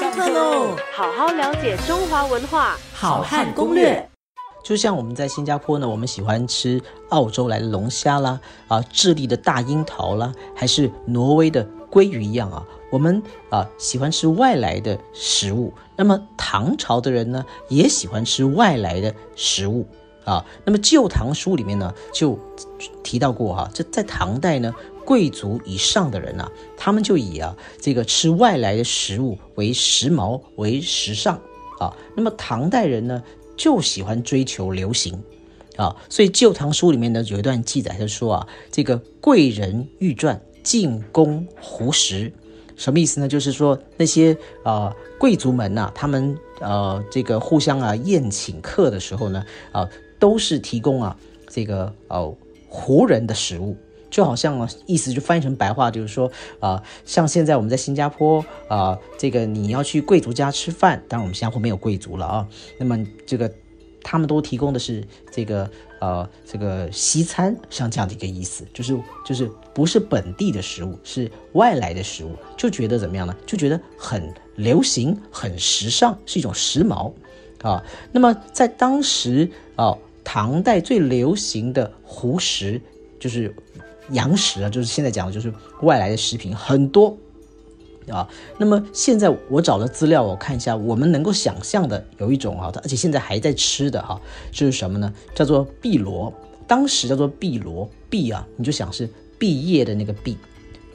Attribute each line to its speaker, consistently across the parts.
Speaker 1: 上课喽！
Speaker 2: 好好了解中华文化，
Speaker 1: 好汉攻略。
Speaker 3: 就像我们在新加坡呢，我们喜欢吃澳洲来的龙虾啦，啊，智利的大樱桃啦，还是挪威的鲑鱼一样啊，我们啊喜欢吃外来的食物。那么唐朝的人呢，也喜欢吃外来的食物啊。那么《旧唐书》里面呢，就提到过哈，这在唐代呢。贵族以上的人啊，他们就以啊这个吃外来的食物为时髦为时尚啊。那么唐代人呢，就喜欢追求流行啊。所以《旧唐书》里面呢有一段记载，他说啊，这个贵人欲传进宫胡食，什么意思呢？就是说那些啊贵族们呐，他们呃这个互相啊宴请客的时候呢，啊都是提供啊这个呃胡人的食物。就好像，意思就翻译成白话，就是说啊，像现在我们在新加坡啊，这个你要去贵族家吃饭，当然我们新加坡没有贵族了啊。那么这个他们都提供的是这个呃这个西餐，像这样的一个意思，就是就是不是本地的食物，是外来的食物，就觉得怎么样呢？就觉得很流行、很时尚，是一种时髦啊。那么在当时啊，唐代最流行的胡食就是。洋食啊，就是现在讲的，就是外来的食品很多啊。那么现在我找的资料，我看一下，我们能够想象的有一种啊，而且现在还在吃的哈，就是什么呢？叫做碧螺。当时叫做碧螺，碧啊，你就想是毕业的那个碧，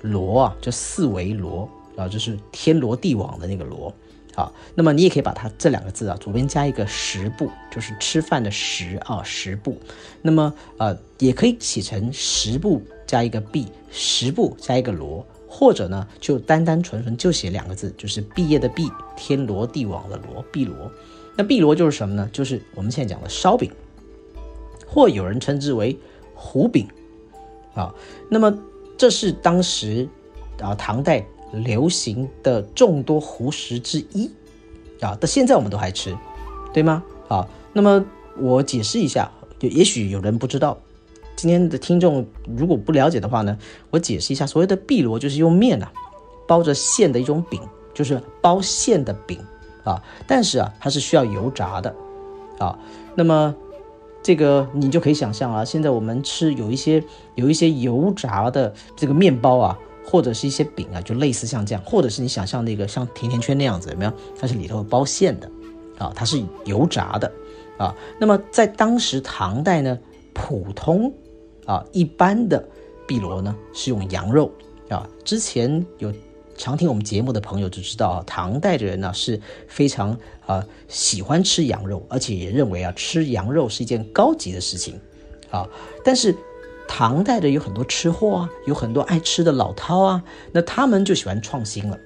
Speaker 3: 螺啊，就四维螺啊，就是天罗地网的那个罗，啊，那么你也可以把它这两个字啊，左边加一个食部，就是吃饭的食啊，食部。那么呃，也可以写成食部加一个毕，食部加一个罗，或者呢，就单单纯纯就写两个字，就是毕业的毕，天罗地网的罗，碧罗。那碧罗就是什么呢？就是我们现在讲的烧饼，或有人称之为糊饼啊。那么这是当时啊，唐代。流行的众多胡食之一，啊，到现在我们都还吃，对吗？啊，那么我解释一下，就也许有人不知道，今天的听众如果不了解的话呢，我解释一下，所谓的碧螺就是用面啊包着馅的一种饼，就是包馅的饼啊，但是啊它是需要油炸的啊，那么这个你就可以想象啊，现在我们吃有一些有一些油炸的这个面包啊。或者是一些饼啊，就类似像这样，或者是你想象那个像甜甜圈那样子，有没有？它是里头包馅的，啊，它是油炸的，啊。那么在当时唐代呢，普通啊一般的碧螺呢是用羊肉啊。之前有常听我们节目的朋友就知道啊，唐代的人呢是非常啊喜欢吃羊肉，而且也认为啊吃羊肉是一件高级的事情，啊，但是。唐代的有很多吃货啊，有很多爱吃的老饕啊，那他们就喜欢创新了，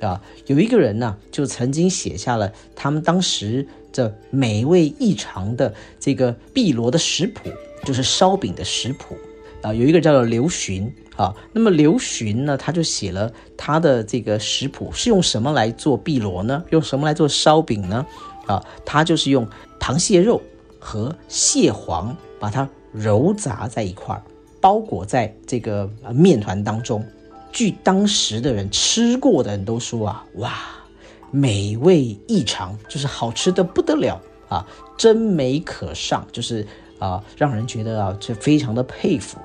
Speaker 3: 啊，有一个人呢，就曾经写下了他们当时这美味异常的这个碧螺的食谱，就是烧饼的食谱啊。有一个叫做刘询啊，那么刘询呢，他就写了他的这个食谱是用什么来做碧螺呢？用什么来做烧饼呢？啊，他就是用螃蟹肉和蟹黄把它。揉杂在一块儿，包裹在这个面团当中。据当时的人吃过的人都说啊，哇，美味异常，就是好吃的不得了啊，真美可上，就是啊，让人觉得啊，这非常的佩服。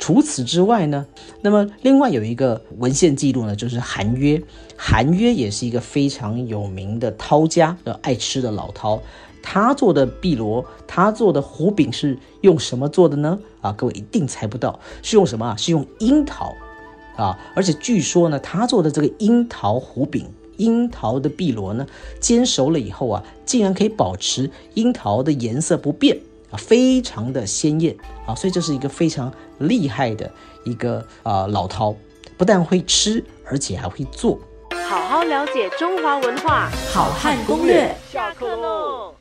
Speaker 3: 除此之外呢，那么另外有一个文献记录呢，就是韩约。韩约也是一个非常有名的饕家的，爱吃的老饕。他做的碧螺，他做的糊饼是用什么做的呢？啊，各位一定猜不到，是用什么啊？是用樱桃，啊，而且据说呢，他做的这个樱桃糊饼、樱桃的碧螺呢，煎熟了以后啊，竟然可以保持樱桃的颜色不变啊，非常的鲜艳啊，所以这是一个非常厉害的一个啊老饕，不但会吃，而且还会做。
Speaker 2: 好好了解中华文化，
Speaker 1: 好汉攻略，
Speaker 2: 下课喽。